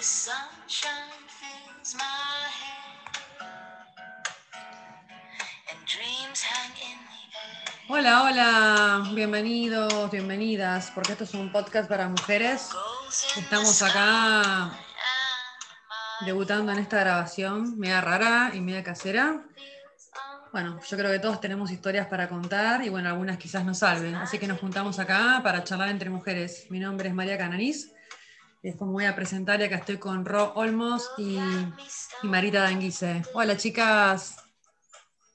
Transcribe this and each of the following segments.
the sunshine fills my head and dreams hang in the air. Hola, hola, bienvenidos, bienvenidas, porque esto es un podcast para mujeres. Estamos acá debutando en esta grabación, media rara y media casera. Bueno, yo creo que todos tenemos historias para contar y bueno, algunas quizás nos salven. Así que nos juntamos acá para charlar entre mujeres. Mi nombre es María Cananiz. Después me voy a presentar y acá estoy con Ro Olmos y, y Marita Danguise. Hola chicas.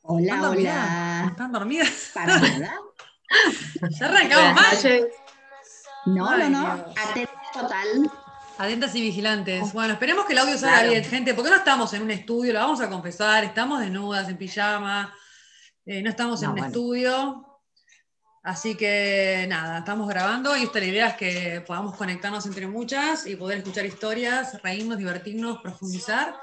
Hola, hola. ¿Están dormidas? Para nada. Ya arrancamos mal. No, Ay, no, no. Atención total. Atentas y vigilantes. Bueno, esperemos que el audio salga Claro. bien, gente, porque no estamos en un estudio, lo vamos a confesar, estamos desnudas, en pijama, eh, no estamos en No, un bueno. estudio. Así que nada, estamos grabando y esta la idea es que podamos conectarnos entre muchas y poder escuchar historias, reírnos, divertirnos, profundizar,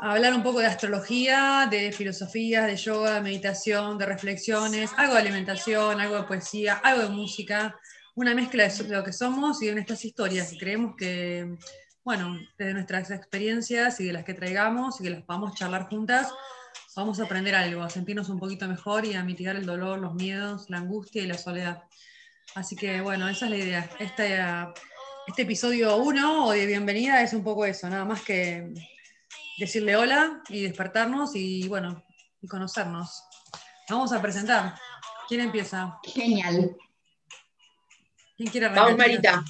hablar un poco de astrología, de filosofía, de yoga, de meditación, de reflexiones, algo de alimentación, algo de poesía, algo de música una mezcla de lo que somos y de nuestras historias. Y creemos que, bueno, desde nuestras experiencias y de las que traigamos y que las podamos charlar juntas, vamos a aprender algo, a sentirnos un poquito mejor y a mitigar el dolor, los miedos, la angustia y la soledad. Así que, bueno, esa es la idea. Este, este episodio 1 o de bienvenida es un poco eso, nada más que decirle hola y despertarnos y, bueno, y conocernos. Vamos a presentar. ¿Quién empieza? Genial. ¿Quién quiere arrancar? Vamos, Marita.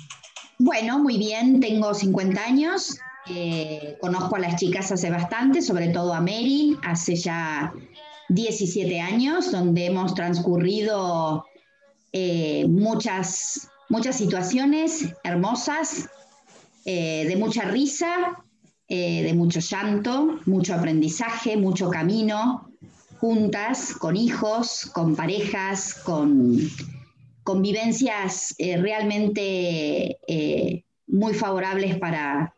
Bueno, muy bien. Tengo 50 años. Eh, conozco a las chicas hace bastante, sobre todo a Mary, hace ya 17 años, donde hemos transcurrido eh, muchas, muchas situaciones hermosas, eh, de mucha risa, de mucho llanto, mucho aprendizaje, mucho camino, juntas, con hijos, con parejas, con convivencias realmente muy favorables para,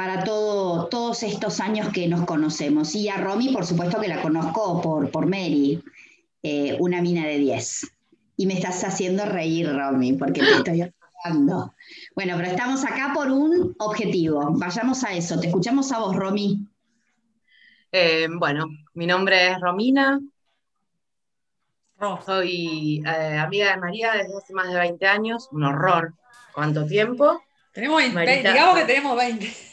para todo, todos estos años que nos conocemos. Y a Romy, por supuesto que la conozco por, por Mary, eh, una mina de 10. Y me estás haciendo reír, Romy, porque te estoy observando. Bueno, pero estamos acá por un objetivo. Vayamos a eso. Te escuchamos a vos, Romy. Eh, bueno, mi nombre es Romina, Ro. soy eh, amiga de María desde hace más de 20 años, un horror. ¿Cuánto tiempo? Tenemos 20, Marita. digamos que tenemos 20.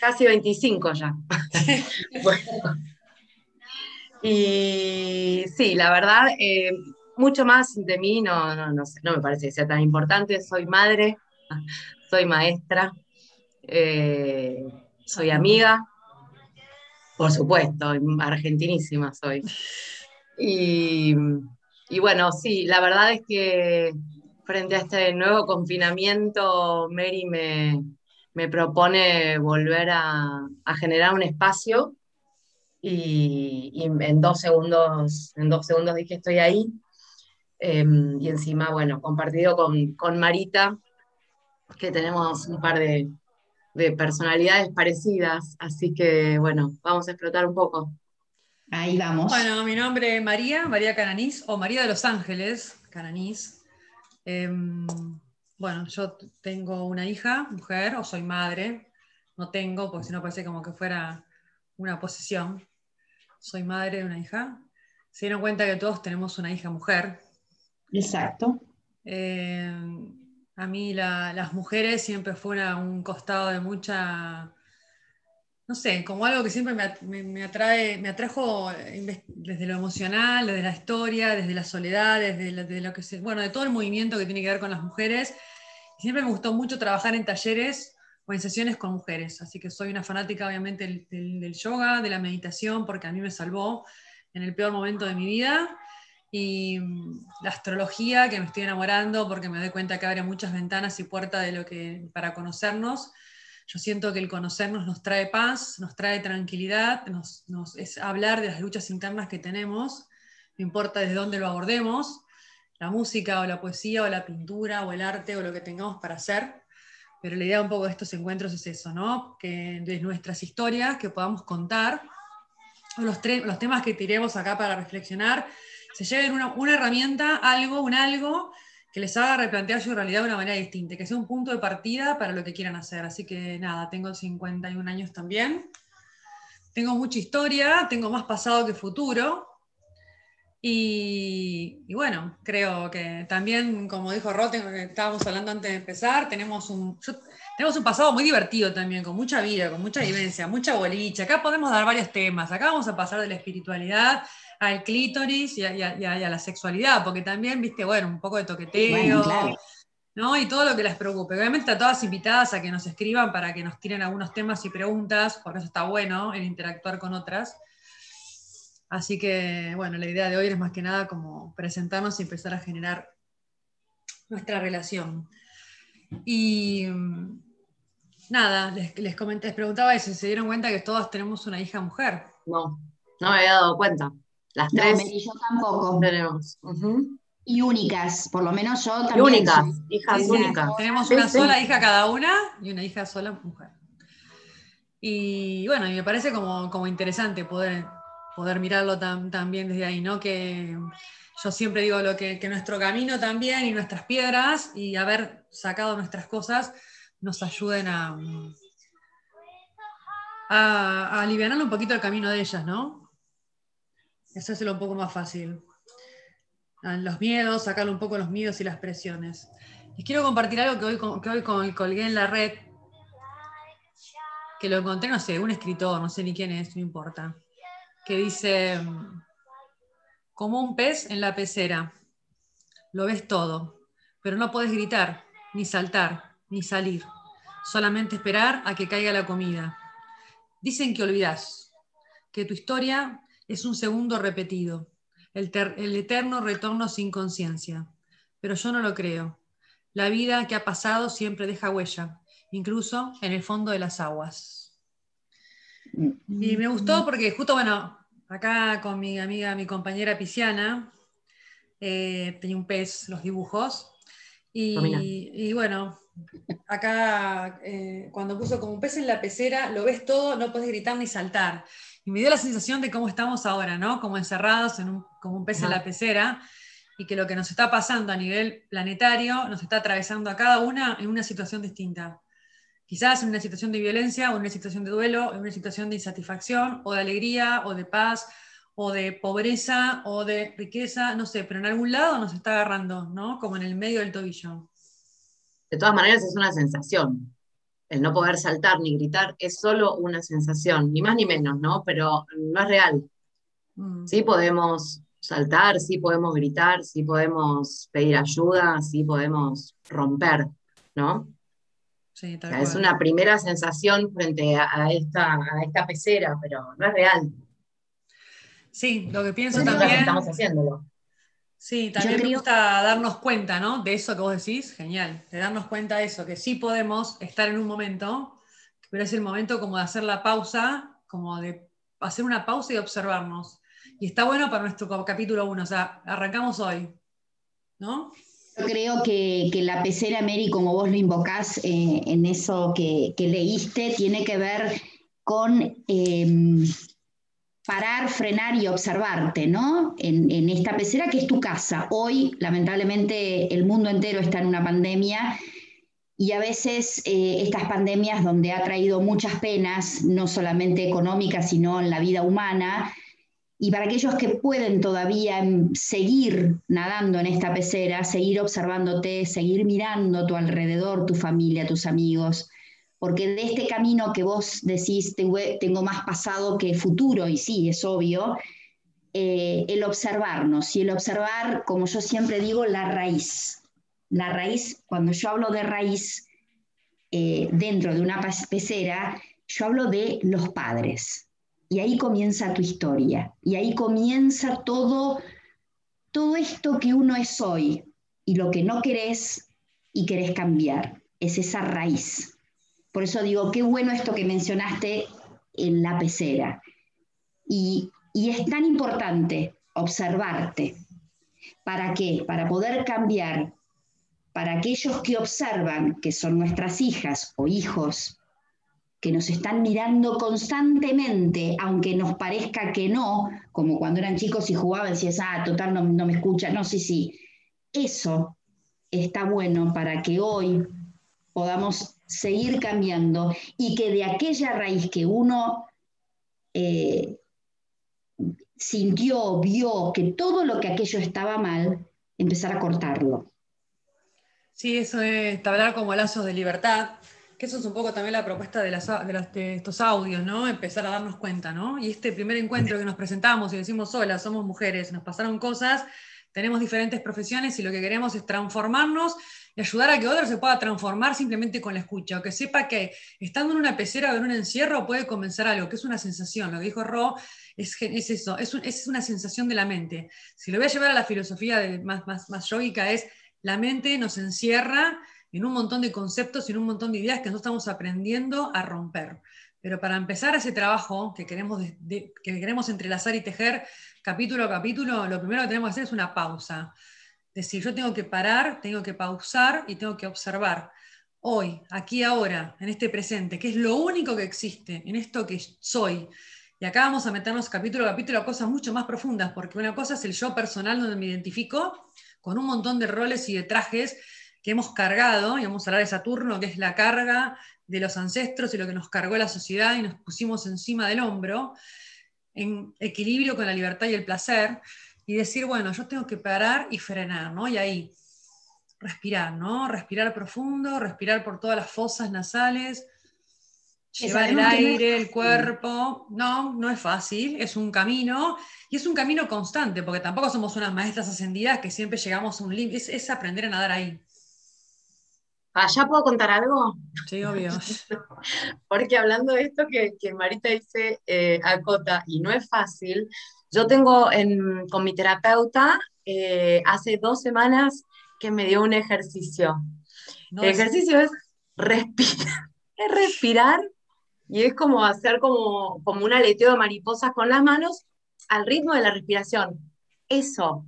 Casi 25 ya. Bueno. Y sí, la verdad, eh, mucho más de mí no, no, no sé, no me parece que sea tan importante. Soy madre, soy maestra, eh, soy amiga, por supuesto, argentinísima soy. Y, y bueno, sí, la verdad es que frente a este nuevo confinamiento, Mary me, me propone volver a, a generar un espacio y, y en dos segundos, en dos segundos dije estoy ahí. Eh, y encima, bueno, compartido con, con Marita, que tenemos un par de, de personalidades parecidas, así que bueno, vamos a explotar un poco. Ahí vamos. Bueno, mi nombre es María, María Cananiz, o María de los Ángeles, Cananiz. Em, bueno, yo tengo una hija, mujer, o soy madre. No tengo, porque si no parece como que fuera una posesión. Soy madre de una hija. Se dieron cuenta que todos tenemos una hija mujer. Exacto. Eh, a mí la- las mujeres siempre fueron un costado de mucha, no sé, como algo que siempre me, at- me- me atrae, me atrajo eh, desde lo emocional, desde la historia, desde la soledad, desde lo, que se, bueno, de todo el movimiento que tiene que ver con las mujeres. Siempre me gustó mucho trabajar en talleres o en sesiones con mujeres, así que soy una fanática obviamente del, del- del yoga, de la meditación, porque a mí me salvó en el peor momento de mi vida y mm, la astrología que me estoy enamorando porque me doy cuenta que abre muchas ventanas y puertas de lo que para conocernos. Yo siento que el conocernos nos trae paz, nos trae tranquilidad, nos, es hablar de las luchas internas que tenemos, no importa desde dónde lo abordemos, la música o la poesía o la pintura o el arte o lo que tengamos para hacer. Pero la idea un poco de estos encuentros es eso, ¿no? Que de nuestras historias que podamos contar, o los, los temas que tiremos acá para reflexionar, se lleven una, una herramienta, algo, un algo que les haga replantear su realidad de una manera distinta, que sea un punto de partida para lo que quieran hacer. Así que nada, tengo 51 años también. Tengo mucha historia, tengo más pasado que futuro. Y, bueno, creo que también, como dijo Roten, que estábamos hablando antes de empezar, tenemos un, tenemos un pasado muy divertido también, con mucha vida, con mucha vivencia, mucha boliche. Acá podemos dar varios temas. Acá vamos a pasar de la espiritualidad al clítoris y a, y a- y a- y a la sexualidad, porque también, viste, bueno, un poco de toqueteo, Bueno, claro. ¿no? Y todo lo que les preocupe. Obviamente a todas invitadas a que nos escriban para que nos tiren algunos temas y preguntas, porque eso está bueno, el interactuar con otras. Así que, bueno, la idea de hoy es más que nada como presentarnos y empezar a generar nuestra relación. Y nada, les, les comenté, les preguntaba si se dieron cuenta que todas tenemos una hija mujer. No, no me había dado cuenta. Las No, tres Mary, yo tampoco. tenemos. Y únicas, por lo menos yo Y también. únicas, soy- hijas únicas. Tenemos una sí. sola hija cada una y una hija sola mujer. Y bueno, y me parece como, como interesante poder, poder mirarlo tam- también desde ahí, ¿no? Que yo siempre digo lo que, que nuestro camino también y nuestras piedras y haber sacado nuestras cosas nos ayuden a, a, a alivianar un poquito el camino de ellas, ¿no? Eso es lo un poco más fácil. A Los miedos, sacarle un poco los miedos y las presiones. Les quiero compartir algo que hoy, que hoy colgué en la red, que lo encontré, no sé, un escritor, no sé ni quién es, no importa, que dice, como un pez en la pecera, lo ves todo, pero no puedes gritar, ni saltar, ni salir, solamente esperar a que caiga la comida. Dicen que olvidás, que tu historia es un segundo repetido, el, ter- el eterno retorno sin conciencia, pero yo no lo creo. La vida que ha pasado siempre deja huella, incluso en el fondo de las aguas. Y me gustó porque justo, bueno, acá con mi amiga, mi compañera Pisciana, eh, tenía un pez, los dibujos, y, Ah, y bueno, acá eh, cuando puso como un pez en la pecera, lo ves todo, no puedes gritar ni saltar. Y me dio la sensación de cómo estamos ahora, ¿no? Como encerrados en un, como un pez en la pecera, y que lo que nos está pasando a nivel planetario nos está atravesando a cada una en una situación distinta. Quizás en una situación de violencia, o en una situación de duelo, en una situación de insatisfacción, o de alegría, o de paz, o de pobreza, o de riqueza, no sé, pero en algún lado nos está agarrando, ¿no? Como en el medio del tobillo. De todas maneras es una sensación. El no poder saltar ni gritar es solo una sensación, ni más ni menos, ¿no? Pero no es real. Mm. Sí podemos saltar, sí podemos gritar, sí podemos pedir ayuda, sí podemos romper, ¿no? Sí, O es una primera sensación frente a, a esta, a esta pecera, pero no es real. Sí, lo que pienso también. estamos haciéndolo. Sí, también me gusta darnos cuenta, ¿no? De eso que vos decís, genial, de darnos cuenta de eso, que sí podemos estar en un momento, pero es el momento como de hacer la pausa, como de hacer una pausa y observarnos. Y está bueno para nuestro capítulo 1, o sea, arrancamos hoy, ¿no? Yo creo que, que la pecera, Mary, como vos lo invocás eh, en eso que, que leíste, tiene que ver con eh, parar, frenar y observarte, ¿no? En, esta pecera que es tu casa. Hoy, lamentablemente, el mundo entero está en una pandemia y a veces eh, estas pandemias donde ha traído muchas penas, no solamente económicas, sino en la vida humana, y para aquellos que pueden todavía seguir nadando en esta pecera, seguir observándote, seguir mirando tu alrededor, tu familia, tus amigos, porque de este camino que vos decís, "Tengo- más pasado que futuro, y sí, es obvio, eh, el observarnos y el observar, como yo siempre digo, la raíz. La raíz, cuando yo hablo de raíz eh, dentro de una pecera, yo hablo de los padres. Y ahí comienza tu historia. Y ahí comienza todo, todo esto que uno es hoy y lo que no querés y querés cambiar. Es esa raíz. Por eso digo, qué bueno esto que mencionaste en la pecera. Y, y es tan importante observarte. ¿Para qué? Para poder cambiar. Para aquellos que observan, que son nuestras hijas o hijos, que nos están mirando constantemente, aunque nos parezca que no, como cuando eran chicos y jugaban, decías, ah, total, no, no me escucha, no, sí, sí. Eso está bueno para que hoy podamos seguir cambiando y que de aquella raíz que uno eh, sintió, vio que todo lo que aquello estaba mal, empezar a cortarlo. Sí, eso es tablar como lazos de libertad, que eso es un poco también la propuesta de, las, de, las- de estos audios, ¿no? Empezar a darnos cuenta, ¿no? Y este primer encuentro que nos presentamos y decimos, hola, somos mujeres, nos pasaron cosas, tenemos diferentes profesiones y lo que queremos es transformarnos y ayudar a que otro se pueda transformar simplemente con la escucha, o que sepa que estando en una pecera o en un encierro puede comenzar algo, que es una sensación, lo que dijo Ro, es, es eso, es, un- es una sensación de la mente. Si lo voy a llevar a la filosofía más, más, más es la mente nos encierra en un montón de conceptos y en un montón de ideas que nosotros estamos aprendiendo a romper. Pero para empezar ese trabajo que queremos, que queremos entrelazar y tejer capítulo a capítulo, lo primero que tenemos que hacer es una pausa. Es decir, yo tengo que parar, tengo que pausar y tengo que observar. Hoy, aquí, ahora, en este presente, que es lo único que existe, en esto que soy. Y acá vamos a meternos capítulo a capítulo a cosas mucho más profundas, porque una cosa es el yo personal donde me identifico con un montón de roles y de trajes que hemos cargado, y vamos a hablar de Saturno, que es la carga de los ancestros y lo que nos cargó la sociedad y nos pusimos encima del hombro, en equilibrio con la libertad y el placer, y decir, bueno, yo tengo que parar y frenar, ¿no? Y ahí, respirar, ¿no? Respirar profundo, respirar por todas las fosas nasales, llevar el no aire, el cuerpo. No, no es fácil, es un camino, y es un camino constante, porque tampoco somos unas maestras ascendidas que siempre llegamos a un límite, es, es aprender a nadar ahí. Ah, ¿ya puedo contar algo? Sí, obvio. Porque hablando de esto que, que Marita dice, eh, acota, y no es fácil, yo tengo en- con mi terapeuta eh, hace dos semanas que me dio un ejercicio. No El ejercicio es respirar, es respirar y es como hacer como, como un aleteo de mariposas con las manos al ritmo de la respiración. Eso.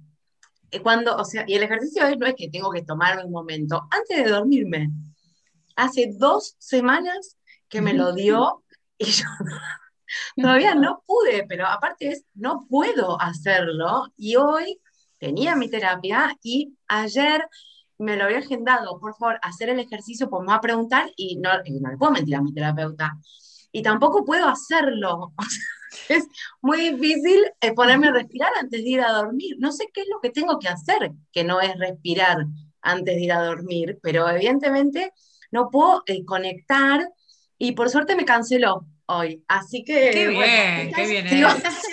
Eh, Cuando, o sea, y el ejercicio es, no es que tengo que tomarme un momento, antes de dormirme. Hace dos semanas que me lo dio y yo todavía no pude, pero aparte es, no puedo hacerlo. Y hoy tenía mi terapia y ayer me lo había agendado, por favor, hacer el ejercicio, pues me va a preguntar y no, y no le puedo mentir a mi terapeuta. Y tampoco puedo hacerlo. O sea, es muy difícil eh, ponerme a respirar antes de ir a dormir. No sé qué es lo que tengo que hacer, que no es respirar antes de ir a dormir, pero evidentemente no puedo eh, conectar y por suerte me canceló hoy. Así que... Qué bueno, bien, qué bien. sigo-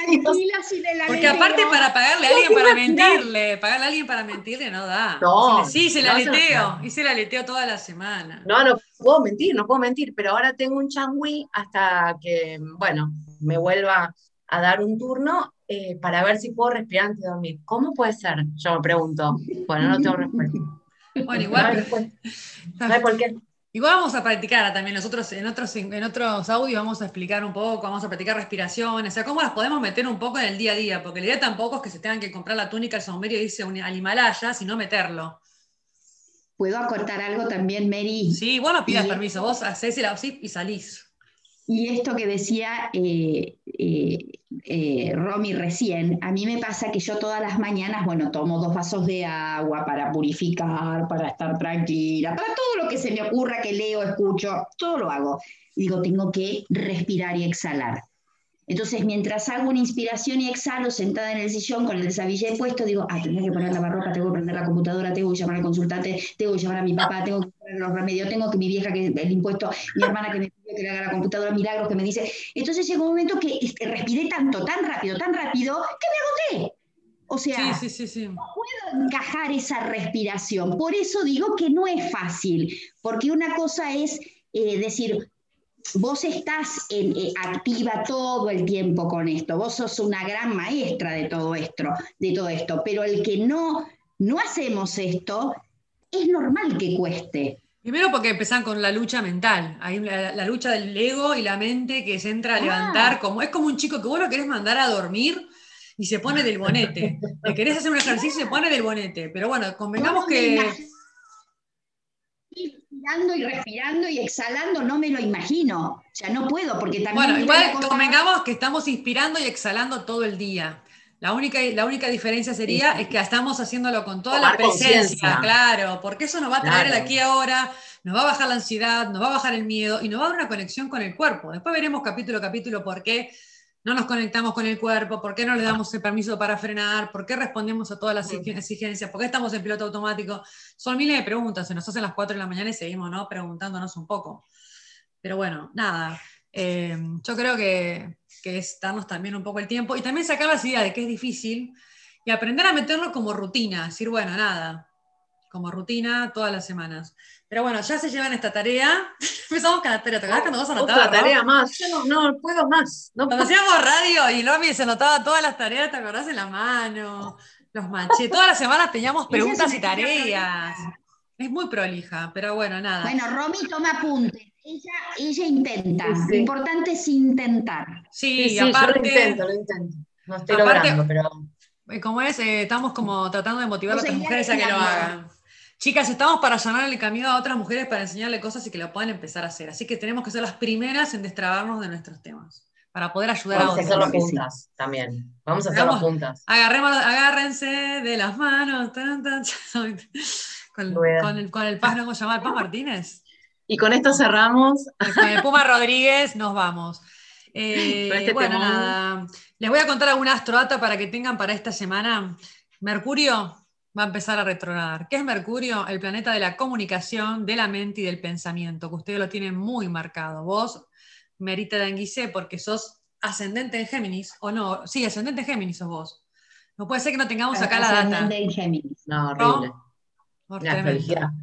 Porque aparte para pagarle a alguien para mentirle, pagarle a alguien para mentirle no da. No, sí, hice el no, da. hice el aleteo toda la semana. No, no puedo mentir, no puedo mentir, pero ahora tengo un changüí hasta que, bueno, me vuelva a dar un turno eh, para ver si puedo respirar antes de dormir. ¿Cómo puede ser? Yo me pregunto. Bueno, no tengo respuesta. Bueno, No hay igual, respuesta. No hay por qué. Igual vamos a practicar también nosotros en otros, en otros audios vamos a explicar un poco, vamos a practicar respiraciones, o sea, cómo las podemos meter un poco en el día a día, porque la idea tampoco es que se tengan que comprar la túnica, el sombrero y irse al Himalaya, sino meterlo. ¿Puedo acortar algo también, Mary? Sí, vos no pidas Y- permiso, vos hacés el y salís. Y esto que decía eh, eh, eh, Romy recién, a mí me pasa que yo todas las mañanas, bueno, tomo dos vasos de agua para purificar, para estar tranquila, para todo lo que se me ocurra que leo, escucho, todo lo hago. Digo, tengo que respirar y exhalar. Entonces, mientras hago una inspiración y exhalo sentada en el sillón con el desabillé puesto, digo, ah, que poner lavarropa, tengo que prender la computadora, tengo que llamar al consultante, tengo que llamar a mi papá, tengo que los remedios, tengo que mi vieja que el impuesto, mi hermana que me pide que le haga la computadora, milagros que me dice. Entonces llegó un momento que este, respiré tanto, tan rápido, tan rápido, que me agoté. O sea, Sí, sí, sí, sí. encajar esa respiración. Por eso digo que no es fácil, porque una cosa es eh, decir, vos estás en- eh, activa todo el tiempo con esto, vos sos una gran maestra de todo esto, de todo esto, pero el que no, no hacemos esto, es normal que cueste. Primero porque empezán con la lucha mental, ahí la, la lucha del ego y la mente que se entra a Ah. levantar, como es como un chico que vos lo querés mandar a dormir y se pone del bonete. Le querés hacer un ejercicio y se pone del bonete. Pero bueno, convengamos que. Respirando y respirando y exhalando, no me lo imagino. O sea, no puedo, porque también. Bueno, igual convengamos que estamos inspirando y exhalando todo el día. La única, la única diferencia sería es que estamos haciéndolo con toda la presencia, claro, porque eso nos va a traer el aquí ahora, nos va a bajar la ansiedad, nos va a bajar el miedo y nos va a dar una conexión con el cuerpo. Después veremos capítulo a capítulo por qué no nos conectamos con el cuerpo, por qué no le damos el permiso para frenar, por qué respondemos a todas las exig- exigencias, por qué estamos en piloto automático. Son miles de preguntas, se nos hacen las 4 de la mañana y seguimos ¿no? preguntándonos un poco. Pero bueno, nada, eh, yo creo que, que es darnos también un poco el tiempo y también sacar las ideas de que es difícil y aprender a meterlo como rutina, decir, bueno, nada, como rutina todas las semanas. Pero bueno, ya se llevan esta tarea. Empezamos con la tarea, ¿te acordás cuando vos Otra anotabas? Ro? tarea más. Yo no, no puedo más. No Cuando puedo. hacíamos radio y Romy se anotaba todas las tareas, ¿te acordás? En la mano, los manché. Todas las semanas teníamos preguntas y tareas. Es muy prolija, pero bueno, nada. Bueno, Romy toma apuntes. Ella, ella intenta. Sí, sí. Lo importante es intentar. sí, Sí, sí, y yo aparte, lo intento, lo intento. No estoy Aparte- logrando, pero eh, como es, eh, estamos como tratando de motivar a otras mujeres a que lo hagan. Chicas, estamos para allanar el camino a otras mujeres para enseñarle cosas y que lo puedan empezar a hacer. Así que tenemos que ser las primeras en destrabarnos de nuestros temas, para poder ayudar vamos a a otros. hacerlo que sí. juntas también. Vamos a hacerlo Vamos. juntas. Agarremos, agárrense de las manos. tan, tan, con, Rueda. con el, con el Paz, ¿no? ¿Cómo se llama? ¿El Paz Martínez? Y con esto cerramos. Con el Puma Rodríguez nos vamos. Eh, este bueno, temón. nada. Les voy a contar alguna astroata para que tengan para esta semana. Mercurio va a empezar a retrogradar. ¿Qué es Mercurio? El planeta de la comunicación, de la mente y del pensamiento, que ustedes lo tienen muy marcado. Vos, Merita de Anguisé, porque sos ascendente en Géminis, o no, sí, ascendente en Géminis sos vos. No puede ser que no tengamos acá la data. Ascendente en Géminis. No, horrible. Por La.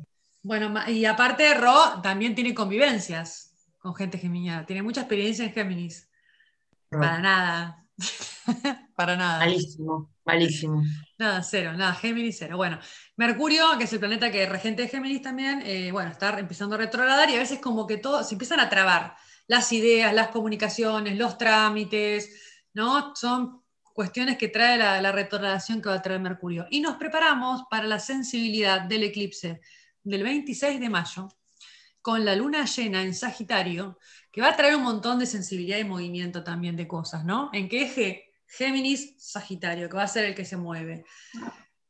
Bueno, y aparte Ro también tiene convivencias con gente geminiana, tiene mucha experiencia en Géminis. Para nada. Para nada. Malísimo, malísimo. Nada, cero, nada, Géminis cero. Bueno, Mercurio, que es el planeta que es regente de Géminis también, eh, bueno, está empezando a retrogradar y a veces como que todo, se empiezan a trabar las ideas, las comunicaciones, los trámites, ¿no? Son cuestiones que trae la, la retrogradación que va a traer Mercurio. Y nos preparamos para la sensibilidad del eclipse del 26 de mayo, con la luna llena en Sagitario, que va a traer un montón de sensibilidad y movimiento también de cosas, ¿no? ¿En qué eje? Géminis, Sagitario, que va a ser el que se mueve.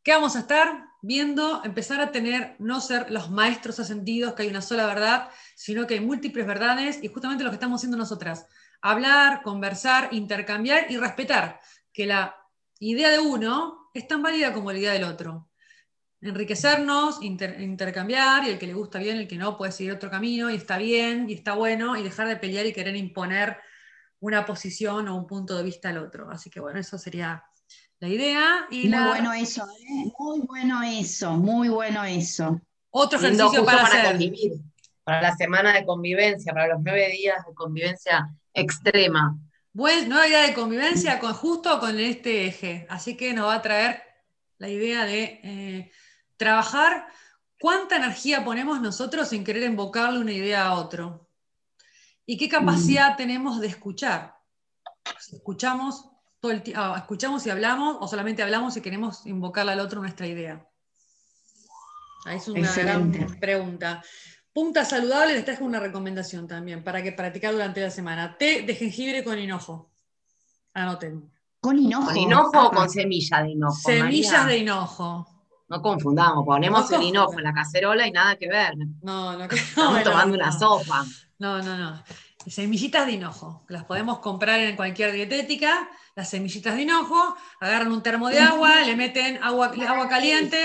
¿Qué vamos a estar viendo? Empezar a tener, no ser los maestros ascendidos, que hay una sola verdad, sino que hay múltiples verdades y justamente lo que estamos haciendo nosotras. Hablar, conversar, intercambiar y respetar que la idea de uno es tan válida como la idea del otro. Enriquecernos, inter- intercambiar, y el que le gusta bien, el que no, puede seguir otro camino, y está bien, y está bueno, y dejar de pelear y querer imponer una posición o un punto de vista al otro. Así que bueno, eso sería la idea. Y Muy la- bueno eso, ¿eh? Muy bueno eso, muy bueno eso. otro ejercicio para, para, hacer. convivir. Para la semana de convivencia, para los nueve días de convivencia extrema. Buen, nueva idea de convivencia con, justo con este eje. Así que nos va a traer la idea de eh, trabajar cuánta energía ponemos nosotros en querer invocarle una idea a otro. Y qué capacidad tenemos de escuchar. Si escuchamos todo el ah, escuchamos y hablamos, o solamente hablamos y queremos invocarle al otro nuestra idea. Ahí es una gran Excelente. pregunta. Punta saludable, les traje una recomendación también para que practicar durante la semana. Té de jengibre con hinojo. Anoten. Con hinojo. ¿Con hinojo o con semilla de hinojo? Semillas María? de hinojo. No confundamos, ponemos No el hinojo en la cacerola y nada que ver. No, no, Estamos tomando no, una sopa. No, no, no. Semillitas de hinojo. Las podemos comprar en cualquier dietética. Las semillitas de hinojo. Agarran un termo de agua, le meten agua, agua caliente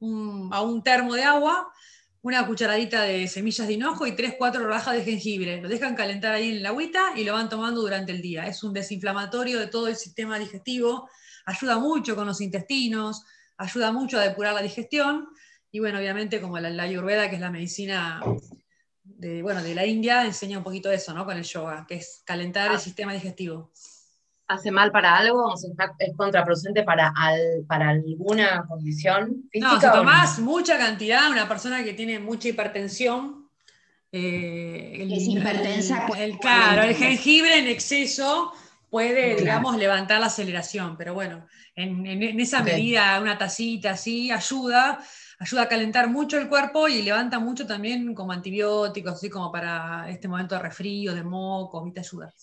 un- a un termo de agua, una cucharadita de semillas de hinojo y tres, cuatro rodajas de jengibre. Lo dejan calentar ahí en la agüita y lo van tomando durante el día. Es un desinflamatorio de todo el sistema digestivo. Ayuda mucho con los intestinos, ayuda mucho a depurar la digestión. Y bueno, obviamente como la, la ayurveda, que es la medicina de, bueno, de la India enseña un poquito eso, ¿no? Con el yoga, que es calentar el sistema digestivo. ¿Hace mal para algo? O sea, está- ¿Es contraproducente para, al- para alguna condición física? No, si tomás mucha cantidad, una persona que tiene mucha hipertensión, eh, el, Es hipertensa, el- el- claro, el jengibre en exceso puede, Claro. digamos, levantar la aceleración, pero bueno, en, en- en esa medida, una tacita así, ayuda, ayuda a calentar mucho el cuerpo y levanta mucho también como antibióticos, así como para este momento de resfrío, de moco, ¿viste? Ayuda.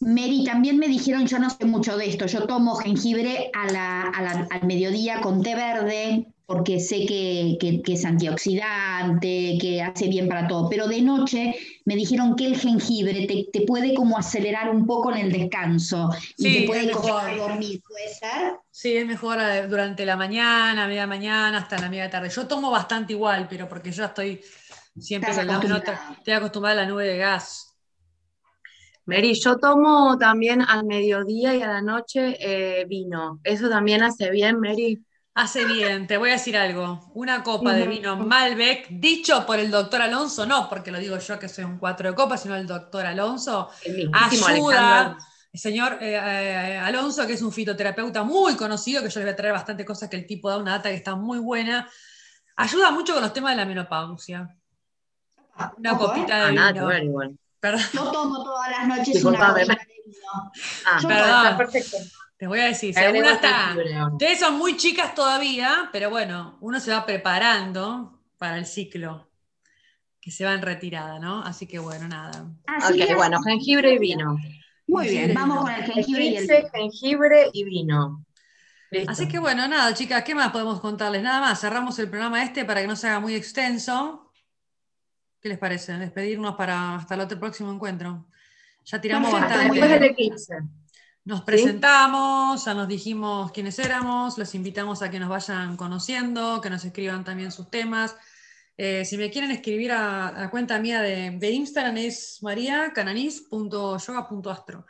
Mary, también me dijeron, yo no sé mucho de esto, yo tomo jengibre a la- a la- al mediodía con té verde porque sé que, que- que es antioxidante, que hace bien para todo, pero de noche me dijeron que el jengibre te, te puede como acelerar un poco en el descanso y Sí, te puede es costar mejor. dormir, ¿puede ser? Sí, es mejor eh, durante la mañana, media mañana, hasta la media tarde. Yo tomo bastante igual, pero porque yo estoy siempre con la- no, acostumbrada. estoy acostumbrada a la nube de gas. Mary, yo tomo también al mediodía y a la noche eh, vino. ¿Eso también hace bien, Mary? Hace bien, te voy a decir algo. Una copa de vino Malbec, dicho por el doctor Alonso, no porque lo digo yo que soy un cuatro de copas, sino el doctor Alonso, El ayuda. El señor eh, eh, Alonso, que es un fitoterapeuta muy conocido, que yo les voy a traer bastante cosas que el tipo da una data que está muy buena, ayuda mucho con los temas de la menopausia. Una Ojo, ¿eh? copita de Ah, vino. ver igual. Perdón, Yo tomo todas las noches una de vino. Ah, Yo- Perdón. está perfecto. Te voy a decir, si alguna está. Ustedes son muy chicas todavía, pero bueno, uno se va preparando para el ciclo que se va en retirada, ¿no? Así que bueno, nada. Así Ok, que- bueno, jengibre y vino. Muy bien, vamos con el jengibre y el jengibre y vino. Listo. Así que bueno, nada, chicas, ¿qué más podemos contarles? Nada más, cerramos el programa este para que no se haga muy extenso. ¿Qué les parece? Despedirnos para hasta el otro próximo encuentro. Ya tiramos Perfecto, bastante. Después del eclipse. Nos presentamos, ya nos dijimos quiénes éramos, los invitamos a que nos vayan conociendo, que nos escriban también sus temas. Eh, si me quieren escribir a la cuenta mía de, de Instagram es mariacananis.yoga.astro.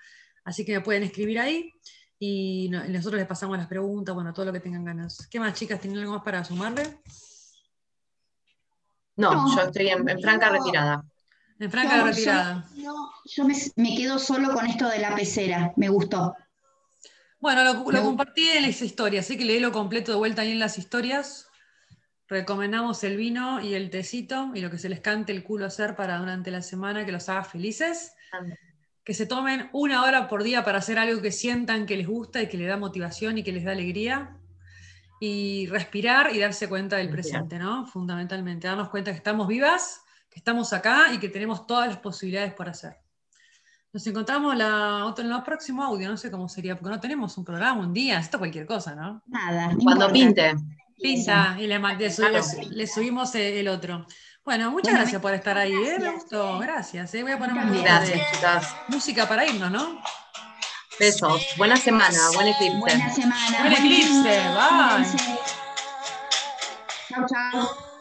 Así que me pueden escribir ahí y, no- y nosotros les pasamos las preguntas, bueno, todo lo que tengan ganas. ¿Qué más, chicas? ¿Tienen algo más para sumarle? No, No. yo estoy en, en franca No. retirada. En franca No, retirada. Yo, no, yo me, me quedo solo con esto de la pecera, me gustó. Bueno, lo, lo Me- compartí en las historias, así que leí lo completo de vuelta ahí en las historias. Recomendamos el vino y el tecito y lo que se les cante el culo hacer para durante la semana que los haga felices. Que se tomen una hora por día para hacer algo que sientan que les gusta y que les da motivación y que les da alegría. Y respirar y darse cuenta del Respirar. presente, ¿no? Fundamentalmente, darnos cuenta que estamos vivas, que estamos acá y que tenemos todas las posibilidades por hacer. Nos encontramos la, otro, en el próximo audio, no sé cómo sería, porque no tenemos un programa, un día, esto cualquier cosa, ¿no? Nada. no Cuando importa. pinte. Pinta y le, subimos, le subimos el otro. Bueno, muchas Bueno, gracias por estar ahí, ¿eh? Me gracias. gustó, gracias. ¿eh? Voy a poner de- Gracias, chicas. música para irnos, ¿no? Besos. Buena semana, buen eclipse. Buena semana. Buen eclipse, bye. Chao, chao.